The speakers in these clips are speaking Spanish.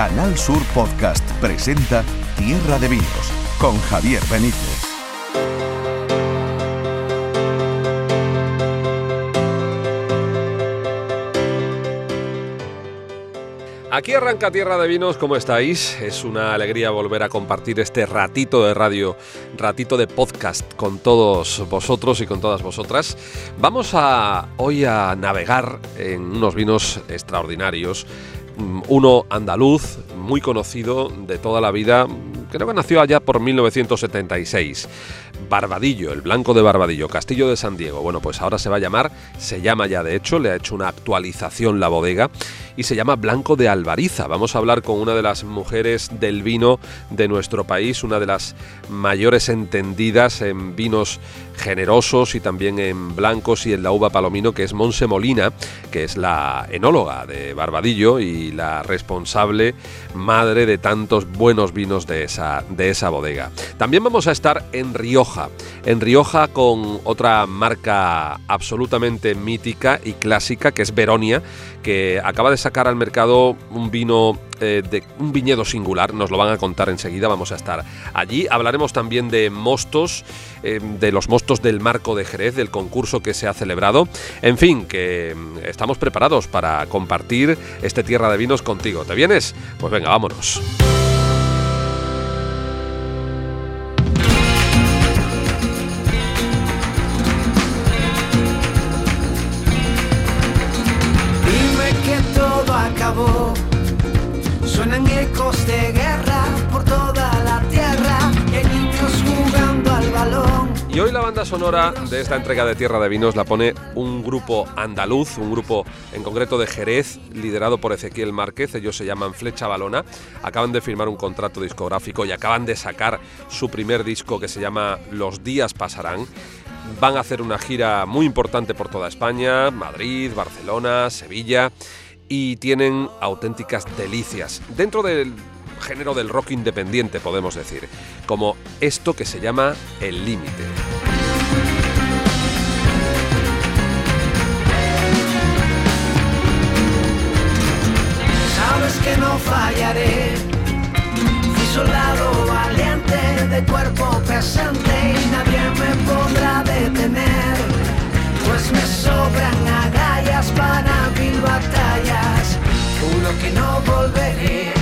Canal Sur Podcast presenta Tierra de Vinos con Javier Benítez. Aquí arranca Tierra de Vinos, ¿cómo estáis? Es una alegría volver a compartir este ratito de radio, ratito de podcast con todos vosotros y con todas vosotras. Vamos a hoy a navegar en unos vinos extraordinarios. Mm, uno andaluz, muy conocido de toda la vida, creo que nació allá por 1976. Barbadillo, el blanco de Barbadillo, Castillo de San Diego. Bueno, pues ahora se va a llamar, se llama ya de hecho, le ha hecho una actualización la bodega y se llama Blanco de Alvariza. Vamos a hablar con una de las mujeres del vino de nuestro país, una de las mayores entendidas en vinos generosos y también en blancos y en la uva palomino, que es Monse Molina, que es la enóloga de Barbadillo y la responsable madre de tantos buenos vinos de esa, de esa bodega. También vamos a estar en Rioja, en Rioja con otra marca absolutamente mítica y clásica, que es Veronia, que acaba de sacar al mercado un vino eh, de un viñedo singular, nos lo van a contar enseguida, vamos a estar allí. Hablaremos también de mostos, eh, de los mostos del Marco de Jerez, del concurso que se ha celebrado. En fin, que mm, estamos preparados para compartir este Tierra de Vinos contigo. ¿Te vienes? Pues venga, vámonos. Banda sonora de esta entrega de Tierra de Vinos la pone un grupo andaluz, un grupo en concreto de Jerez, liderado por Ezequiel Márquez. Ellos se llaman Flecha Balona. Acaban de firmar un contrato discográfico y acaban de sacar su primer disco que se llama Los días pasarán. Van a hacer una gira muy importante por toda España, Madrid, Barcelona, Sevilla, y tienen auténticas delicias. Dentro del género del rock independiente, podemos decir, como esto que se llama El Límite. que no fallaré. Fui soldado valiente de cuerpo presente y nadie me podrá detener. Pues me sobran agallas para mil batallas. Juro que no volveré.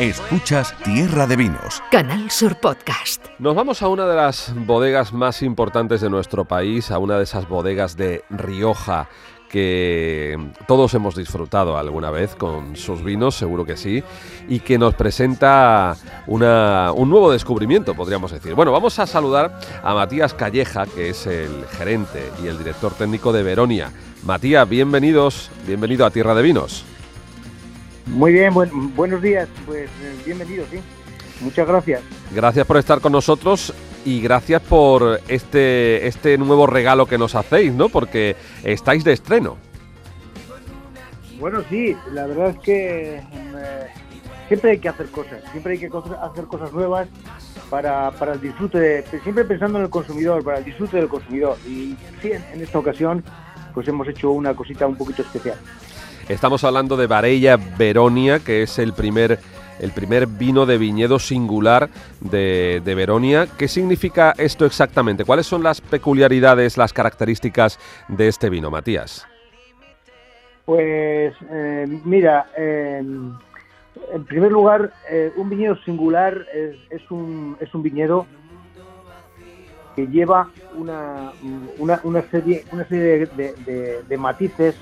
Escuchas Tierra de Vinos. Canal Sur Podcast. Nos vamos a una de las bodegas más importantes de nuestro país, a una de esas bodegas de Rioja que todos hemos disfrutado alguna vez con sus vinos, seguro que sí, y que nos presenta una, un nuevo descubrimiento, podríamos decir. Bueno, vamos a saludar a Matías Calleja, que es el gerente y el director técnico de Veronia. Matías, bienvenidos, bienvenido a Tierra de Vinos. Muy bien, buenos días, pues eh, bienvenido, sí. Muchas gracias. Gracias por estar con nosotros y gracias por este, este nuevo regalo que nos hacéis, ¿no? Porque estáis de estreno. Bueno, sí, la verdad es que eh, siempre hay que hacer cosas, siempre hay que hacer cosas nuevas para, para el disfrute, de, siempre pensando en el consumidor, para el disfrute del consumidor. Y sí, en esta ocasión, pues hemos hecho una cosita un poquito especial. Estamos hablando de Varella Veronia, que es el primer, el primer vino de viñedo singular de, de, Veronia. ¿Qué significa esto exactamente? ¿Cuáles son las peculiaridades, las características de este vino, Matías? Pues eh, mira, en primer lugar, eh, un viñedo singular es, un, es un viñedo que lleva una, una, serie, una serie de matices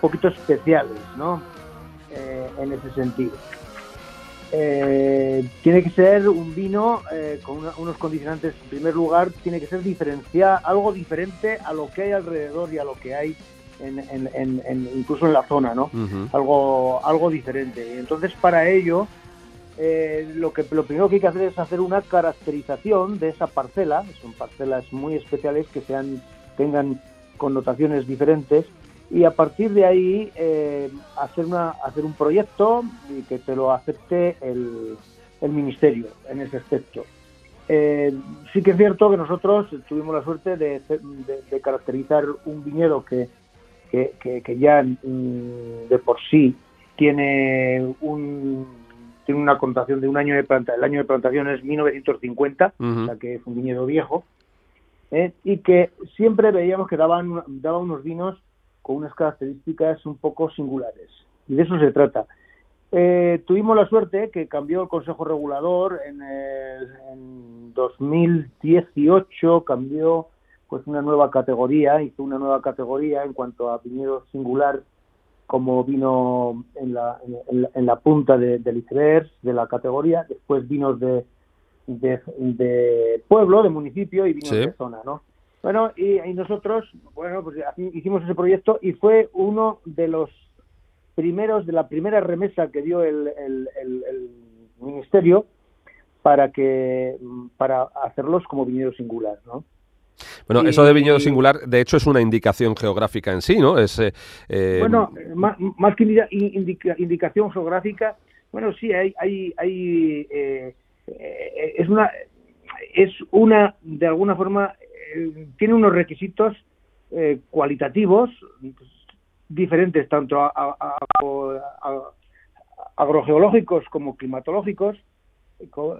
poquito especiales, ¿no? Eh, en ese sentido. Eh, tiene que ser un vino eh, con unos condicionantes, en primer lugar, tiene que ser diferenciar algo diferente a lo que hay alrededor y a lo que hay en, incluso en la zona, ¿no? algo, algo diferente. Entonces, para ello, lo, que, lo primero que hay que hacer es hacer una caracterización de esa parcela, son parcelas muy especiales que sean, tengan connotaciones diferentes y a partir de ahí eh, hacer una hacer un proyecto y que te lo acepte el, el ministerio en ese aspecto. Eh, sí que es cierto que nosotros tuvimos la suerte de, caracterizar un viñedo que, que, ya mm, de por sí tiene un tiene una contación de un año de planta el año de plantación es 1950 o sea que es un viñedo viejo ¿eh? y que siempre veíamos que daban daba unos vinos con unas características un poco singulares y de eso se trata eh, tuvimos la suerte que cambió el Consejo Regulador en, en 2018, cambió pues una nueva categoría, hizo una nueva categoría en cuanto a viñedo singular como vino en la, en, la punta de, del iceberg de la categoría, después vinos de, de, pueblo, de municipio y vinos de zona, ¿no? Bueno, y, y, nosotros, bueno, pues hicimos ese proyecto y fue uno de los primeros, de la primera remesa que dio el, ministerio para que para hacerlos como viñedo singular, ¿no? Bueno, eso de viñedo singular, de hecho, es una indicación geográfica en sí, ¿no? Es, eh, eh, bueno, más, que indicación geográfica, bueno, sí, hay, hay, hay eh, es una, es una, de alguna forma, tiene unos requisitos cualitativos diferentes, tanto agrogeológicos como climatológicos,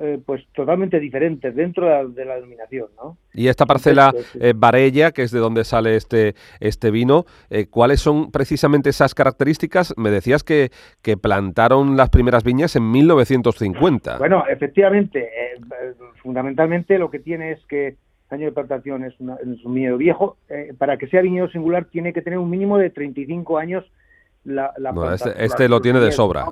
eh, pues totalmente diferentes dentro de la, denominación, ¿no? Y esta parcela pues, eh, Varella, que es de donde sale este este vino, eh, ¿cuáles son precisamente esas características? Me decías que, que plantaron las primeras viñas en 1950. Bueno, efectivamente, fundamentalmente lo que tiene es que año de plantación es, un viñedo viejo. Eh, para que sea viñedo singular tiene que tener un mínimo de 35 años la, la Este, este lo tiene de sobra.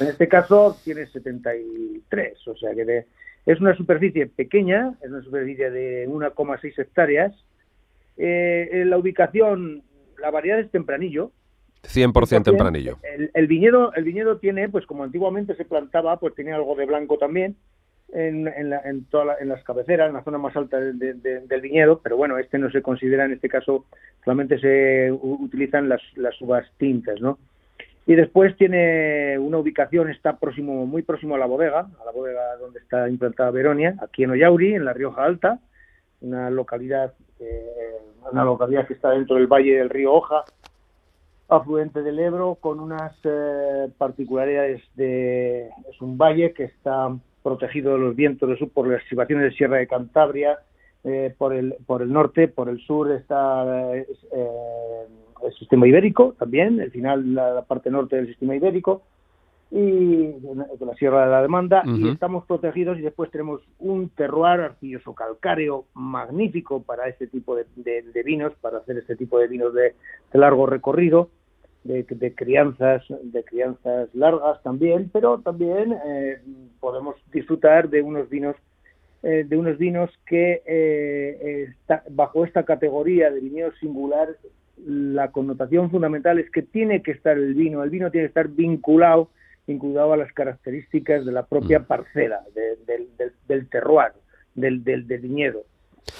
En este caso tiene 73, o sea que es una superficie pequeña, es una superficie de 1,6 hectáreas. Eh, en la ubicación, la variedad es tempranillo. 100% tempranillo. El, el, viñedo, el viñedo tiene, pues como antiguamente se plantaba, pues tiene algo de blanco también en, en, en, en las cabeceras, en la zona más alta del viñedo, pero bueno, este no se considera, en este caso solamente se utilizan las, las uvas tintas, ¿no? Y después tiene una ubicación, está próximo, muy próximo a la bodega, a la bodega donde está implantada Veronia, aquí en Ollauri, en la Rioja Alta, una localidad, eh, una localidad que está dentro del valle del río Hoja, afluente del Ebro, con unas eh, particularidades de... es un valle que está protegido de los vientos del sur por las estribaciones de Sierra de Cantabria, eh, por, el, por el norte, por el sur está eh, el sistema ibérico también, el final la, parte norte del sistema ibérico y la Sierra de la Demanda y estamos protegidos y después tenemos un terroir arcilloso calcáreo magnífico para este tipo de, de, vinos, para hacer este tipo de vinos de largo recorrido de, crianzas de crianzas largas también pero también eh, podemos disfrutar de unos vinos eh, de unos vinos que eh, bajo esta categoría de viñedo singular la connotación fundamental es que tiene que estar el vino el vino tiene que estar vinculado vinculado a las características de la propia mm. parcela del, del, terroir del, del viñedo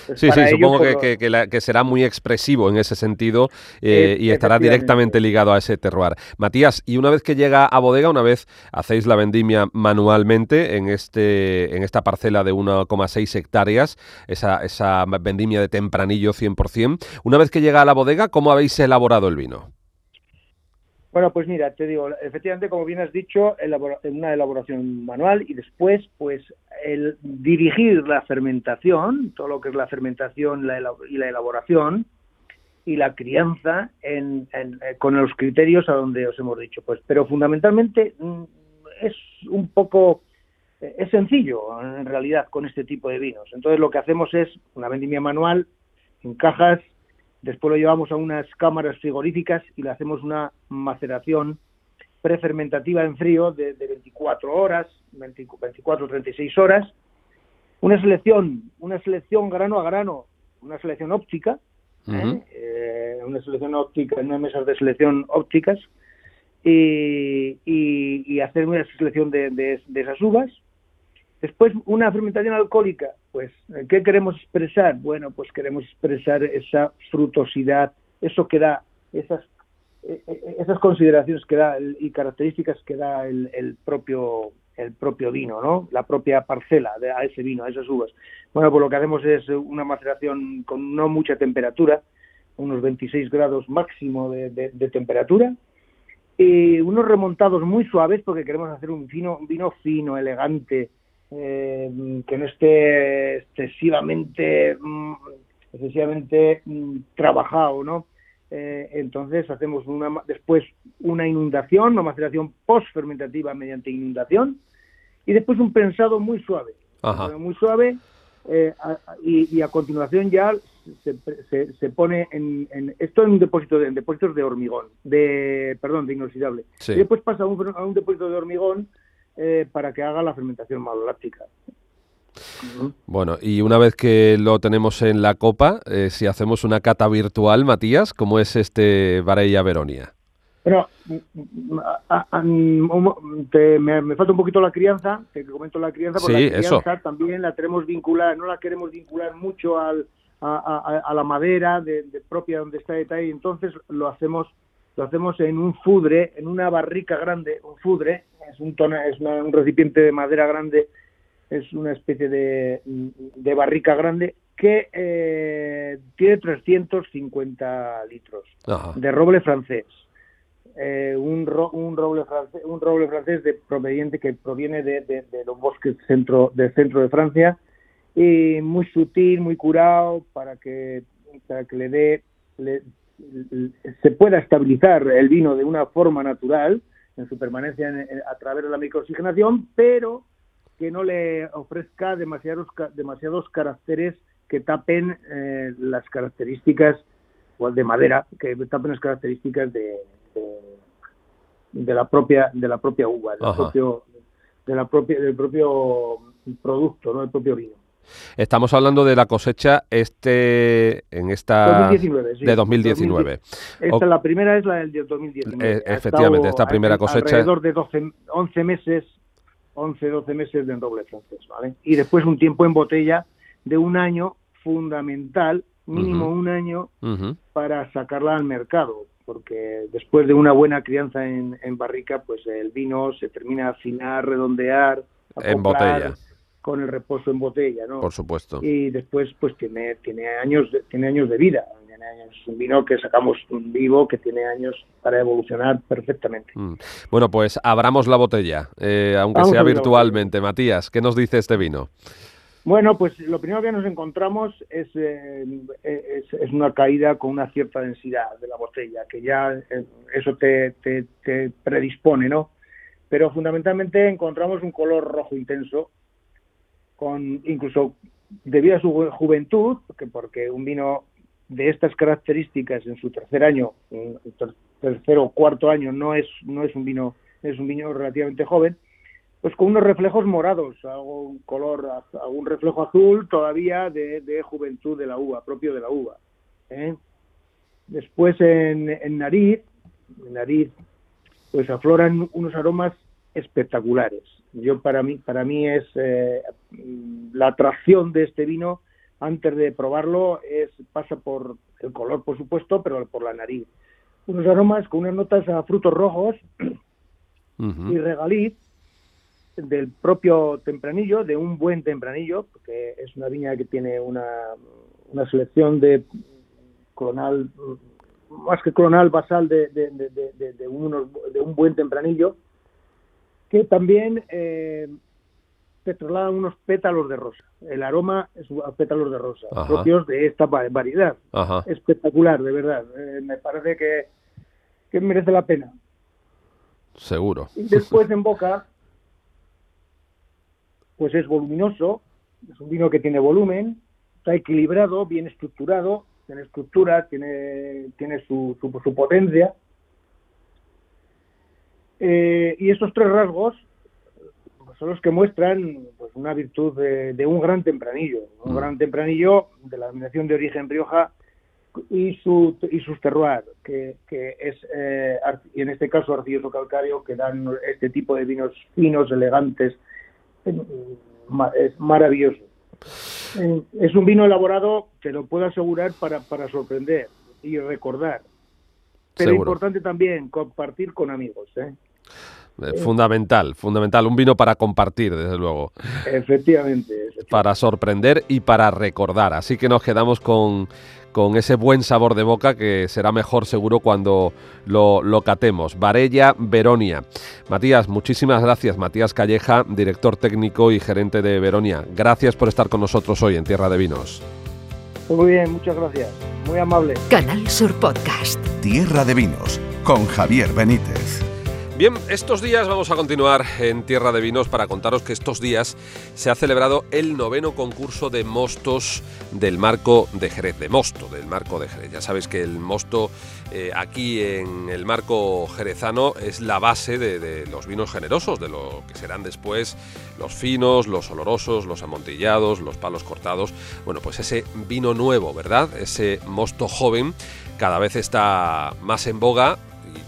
pues sí, sí, supongo que, que, será muy expresivo en ese sentido eh, y estará directamente ligado a ese terroir. Matías, y una vez que llega a bodega, una vez hacéis la vendimia manualmente en, este, en esta parcela de 1,6 hectáreas, esa, esa vendimia de tempranillo 100%, una vez que llega a la bodega, ¿cómo habéis elaborado el vino? Bueno, pues mira, te digo, efectivamente, como bien has dicho, una elaboración manual y después, pues, el dirigir la fermentación, todo lo que es la fermentación y la elaboración y la crianza en, eh, con los criterios a donde os hemos dicho. Pues, pero fundamentalmente mm, es un poco, eh, es sencillo en realidad con este tipo de vinos. Entonces lo que hacemos es una vendimia manual en cajas Después lo llevamos a unas cámaras frigoríficas y le hacemos una maceración prefermentativa en frío de, 24 horas, 24 36 horas. Una selección, una selección grano a grano, una selección óptica, ¿eh? Eh, una selección óptica, unas mesas de selección ópticas y, y, hacer una selección de, de esas uvas Después, una fermentación alcohólica, pues, ¿qué queremos expresar? Bueno, pues queremos expresar esa frutosidad, eso que da, esas, e, e, esas consideraciones que da y características que da el, propio el propio vino, ¿no? La propia parcela de, a ese vino, a esas uvas. Bueno, pues lo que hacemos es una maceración con no mucha temperatura, unos 26 grados máximo de, temperatura, y unos remontados muy suaves porque queremos hacer un vino, un vino fino, elegante, eh, que no esté excesivamente, mm, excesivamente mm, trabajado, ¿no? Eh, entonces hacemos una, después una inundación, una maceración post-fermentativa mediante inundación, y después un prensado muy suave, muy suave, eh, y, a continuación ya se, se, pone en, esto en un depósito de, en depósitos de hormigón, de perdón, de inoxidable. Y después pasa a un, a un depósito de hormigón eh, para que haga la fermentación maloláctica. Bueno, y una vez que lo tenemos en la copa, eh, si hacemos una cata virtual, Matías, ¿cómo es este Varella Veronia? Bueno, me, falta un poquito la crianza, te comento la crianza, porque la crianza también la queremos vincular, no la queremos vincular mucho al, a, la madera de, propia donde está detalle, entonces lo hacemos lo hacemos en un fudre, en una barrica grande, un fudre, es un, es un recipiente de madera grande es una especie de, de barrica grande que eh, tiene 350 litros de roble francés. Eh, un, un, roble francés, un roble francés de proveniente que proviene de, de, los bosques centro, del centro de Francia y muy sutil, muy curado para que, para que le dé se pueda estabilizar el vino de una forma natural en su permanencia a través de la microoxigenación, pero que no le ofrezca demasiados, demasiados caracteres que tapen eh, las características de madera, que tapen las características de, de, la propia de la propia uva, del propio, de la propia, del propio producto, ¿no? el propio vino. Estamos hablando de la cosecha este en esta 2019, de 2019. Esta, la primera es la del 2019. Eh, efectivamente, esta primera cosecha alrededor de 12, 11 meses 11, 12 meses de roble francés, ¿vale? Y después un tiempo en botella de un año fundamental, mínimo un año, para sacarla al mercado, porque después de una buena crianza en, barrica, pues el vino se termina a afinar, redondear, en botella con el reposo en botella, ¿no? Por supuesto. Y después, pues tiene tiene años de, tiene años de vida. Es un vino que sacamos vivo que tiene años para evolucionar perfectamente. Mm. Bueno, pues abramos la botella, eh, aunque sea virtualmente. Matías, ¿qué nos dice este vino? Bueno, pues lo primero que nos encontramos es, eh, es, una caída con una cierta densidad de la botella, que ya eh, eso te, te, te, predispone, ¿no? Pero fundamentalmente encontramos un color rojo intenso, con incluso debido a su juventud, porque, porque un vino de estas características en su tercer año, tercer o cuarto año, no es, no es un vino, es un vino relativamente joven, pues con unos reflejos morados, algún color, algún reflejo azul todavía de, juventud de la uva, propio de la uva. ¿eh? Después en, en nariz, en nariz, pues afloran unos aromas espectaculares. Yo para mí, para mí es eh, la atracción de este vino antes de probarlo es pasa por el color, por supuesto, pero por la nariz. Unos aromas con unas notas a frutos rojos y regaliz del propio tempranillo, de un buen tempranillo, porque es una viña que tiene una, una selección de clonal, más que clonal, basal de, de, de, de, unos, de un buen tempranillo, que también eh, petrolaban unos pétalos de rosa. El aroma es pétalos de rosa, propios de esta variedad. Espectacular, de verdad. Eh, me parece que, que merece la pena. Seguro. Y después en boca, pues es voluminoso, es un vino que tiene volumen, está equilibrado, bien estructurado, tiene estructura, tiene, tiene su, su, potencia. Eh, y estos tres rasgos son los que muestran pues, una virtud de, un gran tempranillo, un mm. gran tempranillo de la denominación de origen Rioja y, su, y sus terroir, que, que es, eh, en este caso arcilloso calcáreo, que dan este tipo de vinos finos, elegantes, es maravilloso. Es un vino elaborado, te lo puedo asegurar, para, para sorprender y recordar. Pero importante también compartir con amigos. ¿eh? Eh, fundamental, fundamental. Un vino para compartir, desde luego. Efectivamente, Para sorprender y para recordar. Así que nos quedamos con, con ese buen sabor de boca que será mejor seguro cuando lo, lo, catemos. Varella Veronia. Matías, muchísimas gracias. Matías Calleja, director técnico y gerente de Veronia. Gracias por estar con nosotros hoy en Tierra de Vinos. Muy bien, muchas gracias. Muy amable. Canal Sur Podcast. Tierra de Vinos con Javier Benítez. Bien, estos días vamos a continuar en Tierra de Vinos para contaros que estos días se ha celebrado el noveno concurso de mostos del marco de Jerez, de mosto del marco de Jerez. Ya sabéis que el mosto eh, aquí en el marco jerezano es la base de, de, los vinos generosos, de lo que serán después los finos, los olorosos, los amontillados, los palos cortados. Bueno, pues ese vino nuevo, ¿verdad? Ese mosto joven cada vez está más en boga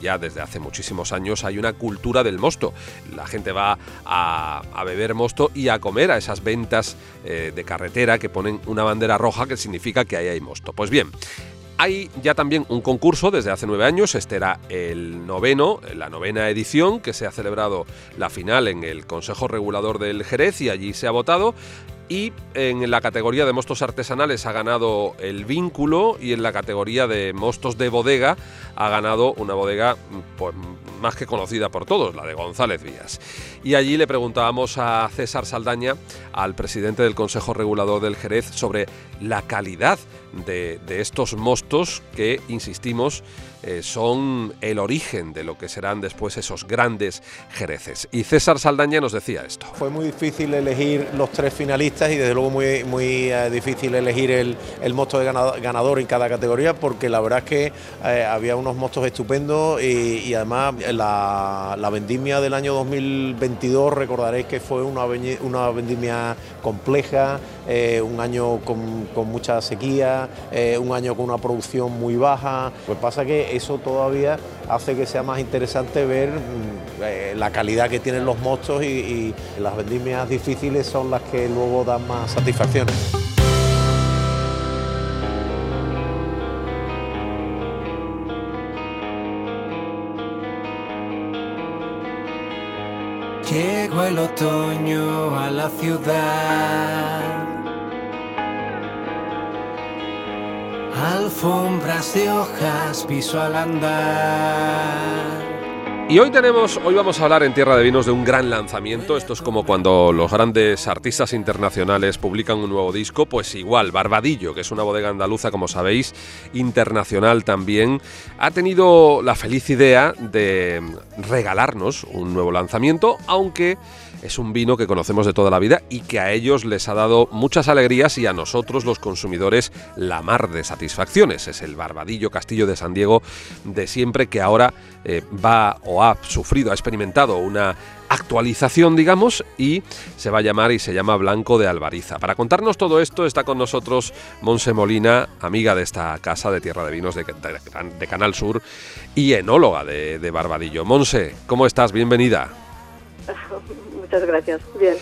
ya desde hace muchísimos años hay una cultura del mosto. La gente va a, beber mosto y a comer a esas ventas eh, de carretera que ponen una bandera roja que significa que ahí hay mosto. Pues bien, hay ya también un concurso desde hace nueve años, este era el noveno, la novena edición, que se ha celebrado la final en el Consejo Regulador del Jerez y allí se ha votado. Y en la categoría de mostos artesanales ha ganado el vínculo y en la categoría de mostos de bodega ha ganado una bodega pues, más que conocida por todos, la de González Vías. Y allí le preguntábamos a César Saldaña, al presidente del Consejo Regulador del Jerez, sobre la calidad de, estos mostos que, insistimos, eh, son el origen de lo que serán después esos grandes jereces. Y César Saldaña nos decía esto. Fue muy difícil elegir los tres finalistas y desde luego muy, muy eh, difícil elegir el, el, mosto de ganador en cada categoría porque la verdad es que eh, había unos mostos estupendos y, además la, la, vendimia del año 2022 recordaréis que fue una, vendimia compleja, un año con, mucha sequía, un año con una producción muy baja. Pues pasa que eso todavía hace que sea más interesante ver mm, eh, la calidad que tienen los mostos y, las vendimias difíciles son las que luego dan más satisfacciones. Llegó el otoño a la ciudad Alfombras de hojas, piso al andar. Y hoy tenemos, hoy vamos a hablar en Tierra de Vinos de un gran lanzamiento. Esto es como cuando los grandes artistas internacionales publican un nuevo disco, pues igual, Barbadillo, que es una bodega andaluza, como sabéis, internacional también, ha tenido la feliz idea de regalarnos un nuevo lanzamiento, aunque es un vino que conocemos de toda la vida y que a ellos les ha dado muchas alegrías y a nosotros los consumidores la mar de satisfacciones. Es el Barbadillo Castillo de San Diego de siempre que ahora eh, va ha sufrido, ha experimentado una actualización, digamos, y se va a llamar y se llama Blanco de Alvariza. Para contarnos todo esto está con nosotros Monse Molina, amiga de esta casa de Tierra de Vinos de, Canal Sur y enóloga de Barbadillo. Monse, ¿cómo estás? Bienvenida. Muchas gracias. Bien.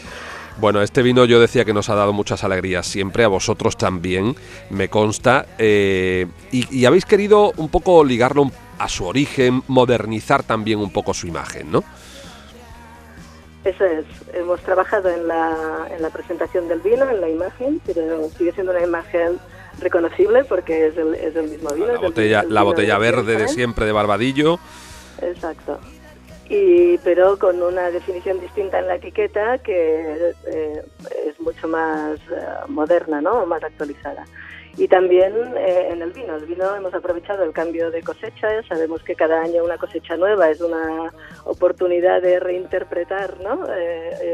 Bueno, este vino yo decía que nos ha dado muchas alegrías siempre, a vosotros también, me consta. Eh, y, habéis querido un poco ligarlo a su origen, modernizar también un poco su imagen, ¿no? Eso es. Hemos trabajado en la, en la presentación del vino, en la imagen, pero sigue siendo una imagen reconocible porque es el, es el mismo vino. La botella, la botella verde de siempre de Barbadillo. Exacto y pero con una definición distinta en la etiqueta que eh, es mucho más eh, moderna, ¿no? más actualizada. Y también eh, en el vino. El vino hemos aprovechado el cambio de cosecha. Sabemos que cada año una cosecha nueva es una oportunidad de reinterpretar ¿no?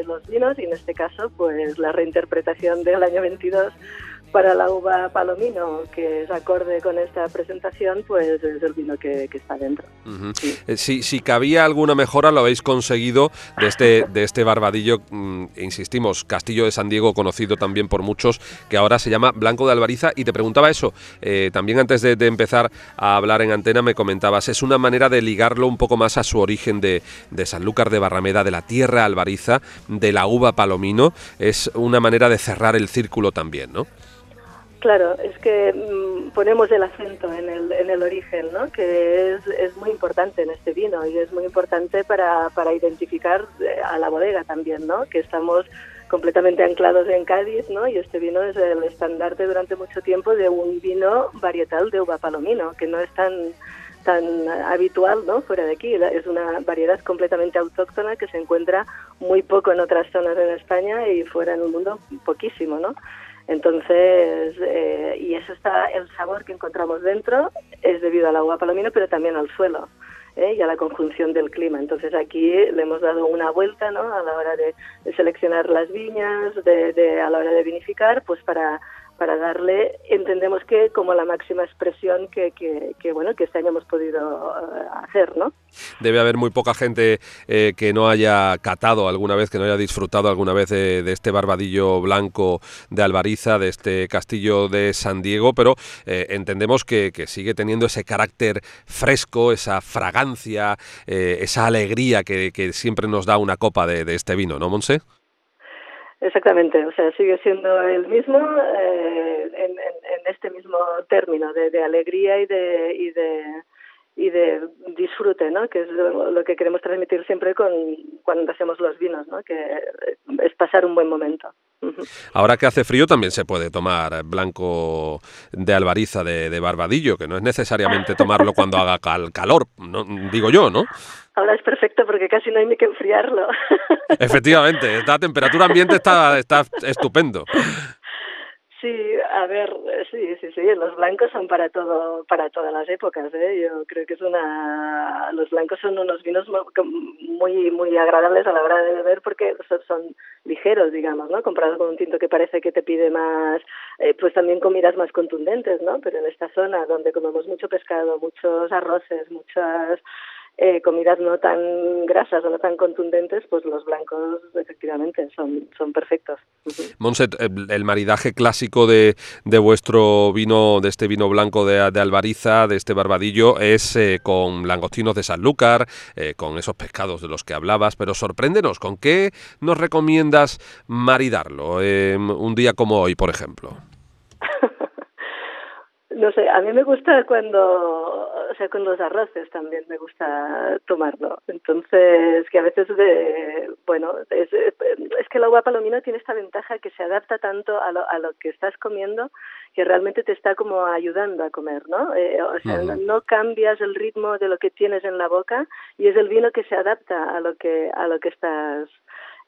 los vinos y en este caso pues la reinterpretación del año 22 para la uva palomino, que es acorde con esta presentación, pues es el vino que, está dentro. Eh, si, cabía alguna mejora, lo habéis conseguido de este, de este barbadillo, mm, insistimos, Castillo de San Diego, conocido también por muchos, que ahora se llama Blanco de Alvariza. Y te preguntaba eso, eh, también antes de, empezar a hablar en antena, me comentabas, es una manera de ligarlo un poco más a su origen de, de Sanlúcar de Barrameda, de la tierra Alvariza, de la uva palomino. Es una manera de cerrar el círculo también, ¿no? Claro, es que mm, ponemos el acento en el, en el origen, ¿no? que es, es, muy importante en este vino y es muy importante para, para identificar eh, a la bodega también, ¿no? que estamos completamente anclados en Cádiz, ¿no? Y este vino es el estandarte durante mucho tiempo de un vino varietal de uva palomino, que no es tan tan habitual, ¿no? Fuera de aquí, es una variedad completamente autóctona que se encuentra muy poco en otras zonas en España y fuera en el mundo poquísimo, ¿no? Entonces, eh, y eso está, el sabor que encontramos dentro es debido al agua palomino, pero también al suelo ¿eh? y a la conjunción del clima. Entonces aquí le hemos dado una vuelta ¿no? a la hora de, seleccionar las viñas, de, de, a la hora de vinificar, pues para para darle, entendemos que como la máxima expresión que, que, bueno que este año hemos podido eh, hacer, ¿no? Debe haber muy poca gente eh, que no haya catado alguna vez, que no haya disfrutado alguna vez de, este barbadillo blanco de Alvariza, de este castillo de San Diego, pero eh, entendemos que, sigue teniendo ese carácter fresco, esa fragancia, esa alegría que, siempre nos da una copa de, de este vino, ¿no, Monse? Exactamente, o sea, sigue siendo el mismo eh, en, en, este mismo término de, de alegría y de, y de y de disfrute, ¿no? Que es lo, que queremos transmitir siempre con cuando hacemos los vinos, ¿no? Que es pasar un buen momento. Ahora que hace frío también se puede tomar blanco de albariza de, barbadillo, que no es necesariamente tomarlo cuando haga calor, no, digo yo, ¿no? Ahora es perfecto porque casi no hay ni que enfriarlo. Efectivamente, esta temperatura ambiente está, está estupendo. Sí, a ver, sí, sí, sí, los blancos son para todo, para todas las épocas, ¿eh? Yo creo que es una, los blancos son unos vinos muy, muy agradables a la hora de beber porque son, ligeros, digamos, ¿no? Comparado con un tinto que parece que te pide más, eh, pues también comidas más contundentes, ¿no? Pero en esta zona donde comemos mucho pescado, muchos arroces, muchas eh, comidas no tan grasas o no tan contundentes, pues los blancos efectivamente son, son perfectos. Monset, el, maridaje clásico de, de, vuestro vino, de este vino blanco de, de Albariza, de este barbadillo, es eh, con langostinos de Sanlúcar, eh, con esos pescados de los que hablabas, pero sorpréndenos, ¿con qué nos recomiendas maridarlo un día como hoy, por ejemplo? No sé, a mí me gusta cuando, o sea, con los arroces también me gusta tomarlo. Entonces, que a veces, de, bueno, es, es que el agua palomino tiene esta ventaja que se adapta tanto a lo, a lo que estás comiendo que realmente te está como ayudando a comer, ¿no? Eh, o sea, no cambias el ritmo de lo que tienes en la boca y es el vino que se adapta a lo que a lo que estás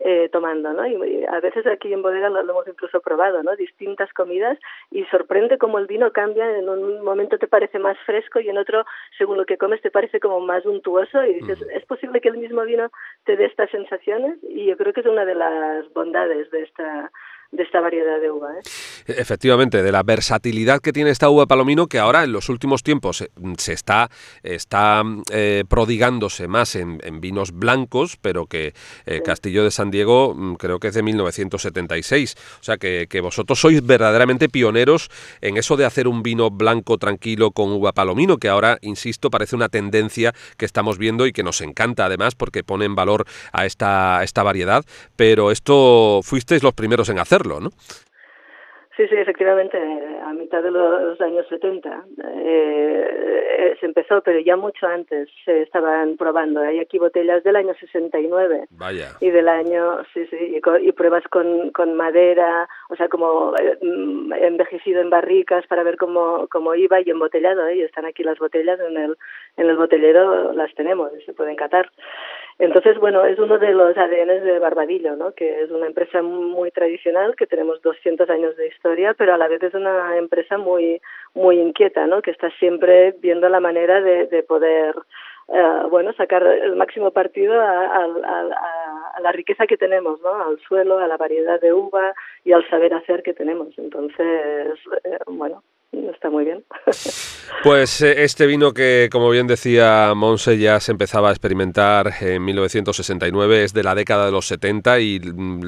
eh, tomando, ¿no? Y, a veces aquí en bodega lo, hemos incluso probado, ¿no? Distintas comidas y sorprende cómo el vino cambia, en un momento te parece más fresco y en otro, según lo que comes, te parece como más untuoso y dices, ¿es posible que el mismo vino te dé estas sensaciones? Y yo creo que es una de las bondades de esta de esta variedad de uva. ¿eh? Efectivamente, de la versatilidad que tiene esta uva palomino, que ahora en los últimos tiempos se, se está, está eh, prodigándose más en, en, vinos blancos, pero que eh, Castillo de San Diego mm, creo que es de 1976. O sea que, que, vosotros sois verdaderamente pioneros en eso de hacer un vino blanco tranquilo con uva palomino, que ahora, insisto, parece una tendencia que estamos viendo y que nos encanta además porque pone en valor a esta, esta variedad. Pero esto fuisteis los primeros en hacerlo. ¿No? Sí, sí, efectivamente, a mitad de los años 70 eh, se empezó, pero ya mucho antes se estaban probando. Hay aquí botellas del año 69 Vaya. y del año, sí, sí, y, pruebas con, con madera, o sea, como eh, envejecido en barricas para ver cómo, cómo iba y embotellado. ¿eh? Y están aquí las botellas en el, en el botellero, las tenemos y se pueden catar. Entonces, bueno, es uno de los ADNs de Barbadillo, ¿no? que es una empresa muy tradicional, que tenemos 200 años de historia, pero a la vez es una empresa muy, muy inquieta, ¿no? que está siempre viendo la manera de, de poder eh, bueno, sacar el máximo partido a, la riqueza que tenemos, ¿no? Al suelo, a la variedad de uva y al saber hacer que tenemos. Entonces, eh, bueno, está muy bien. Pues eh, este vino que, como bien decía Monse, ya se empezaba a experimentar en 1969, es de la década de los 70 y mm,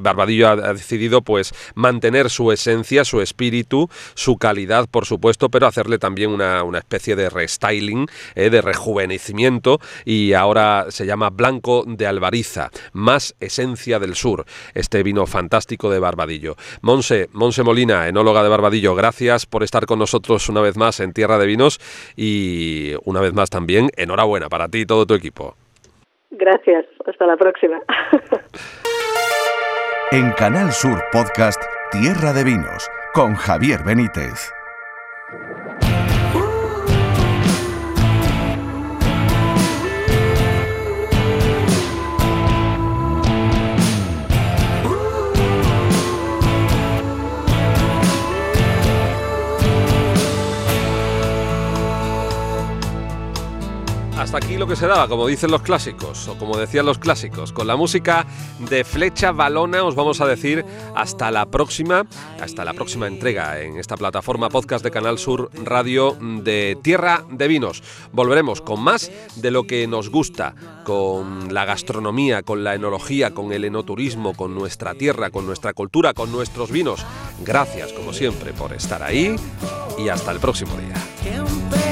Barbadillo ha, decidido pues mantener su esencia, su espíritu, su calidad, por supuesto, pero hacerle también una, especie de restyling, eh, de rejuvenecimiento y ahora se llama Blanco de Albariza, más esencia del sur, este vino fantástico de Barbadillo. Monse, Monse Molina, enóloga de Barbadillo, gracias por estar con nosotros una vez más en Tierra de Vinos y una vez más también enhorabuena para ti y todo tu equipo. Gracias, hasta la próxima. en Canal Sur Podcast Tierra de Vinos con Javier Benítez. Hasta aquí lo que se daba, como dicen los clásicos, o como decían los clásicos. Con la música de Flecha Balona os vamos a decir hasta la próxima, hasta la próxima entrega en esta plataforma podcast de Canal Sur Radio de Tierra de Vinos. Volveremos con más de lo que nos gusta, con la gastronomía, con la enología, con el enoturismo, con nuestra tierra, con nuestra cultura, con nuestros vinos. Gracias, como siempre, por estar ahí y hasta el próximo día.